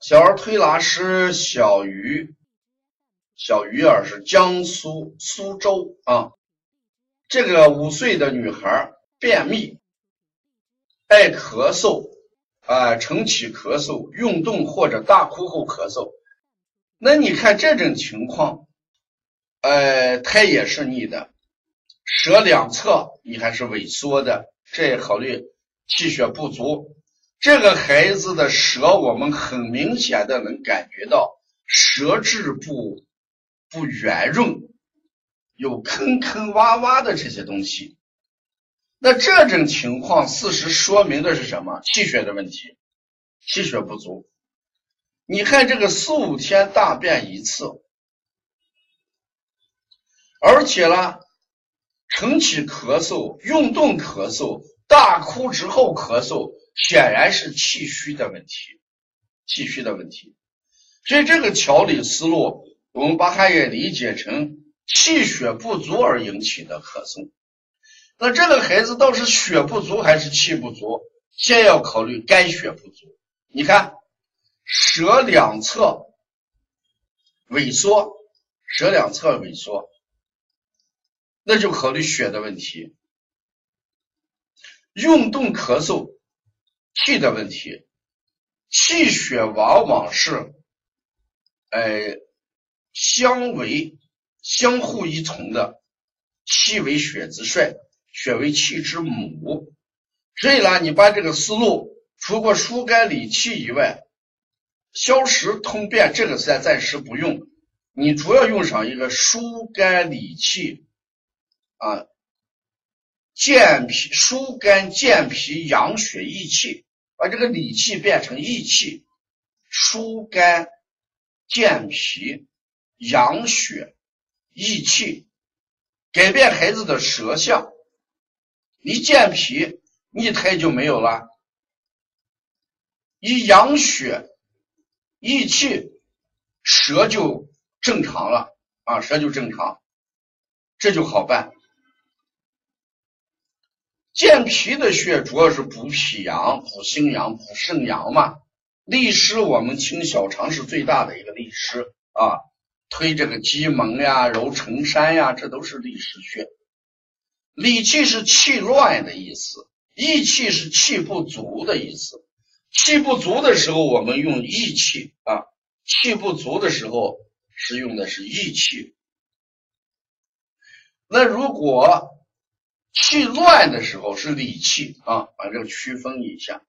小儿推拿师小鱼，小鱼儿是江苏苏州啊。这个五岁的女孩便秘，爱咳嗽，啊，晨起咳嗽，运动或者大哭后咳嗽。那你看这种情况，呃，胎也是逆的，舌两侧你还是萎缩的，这也考虑气血不足。这个孩子的舌，我们很明显的能感觉到舌质不不圆润，有坑坑洼洼的这些东西。那这种情况，事实说明的是什么？气血的问题，气血不足。你看这个四五天大便一次，而且呢，晨起咳嗽，运动咳嗽，大哭之后咳嗽。显然是气虚的问题，气虚的问题，所以这个调理思路，我们把它也理解成气血不足而引起的咳嗽。那这个孩子倒是血不足还是气不足？先要考虑肝血不足。你看，舌两侧萎缩，舌两侧萎缩，那就考虑血的问题。运动咳嗽。气的问题，气血往往是，呃，相为相互依从的。气为血之帅，血为气之母。所以呢，你把这个思路，除过疏肝理气以外，消食通便这个暂暂时不用，你主要用上一个疏肝理气啊，健脾疏肝健脾养血益气。把这个理气变成益气，疏肝健脾养血益气，改变孩子的舌象。一健脾，逆胎就没有了；一养血益气，舌就正常了啊，舌就正常，这就好办。健脾的穴主要是补脾阳、补心阳、补肾阳嘛。利湿我们清小肠是最大的一个利湿啊，推这个鸡门呀、揉承山呀，这都是利湿穴。理气是气乱的意思，益气是气不足的意思。气不足的时候，我们用益气啊；气不足的时候，是用的是益气。那如果气乱的时候是理气啊，把这个区分一下。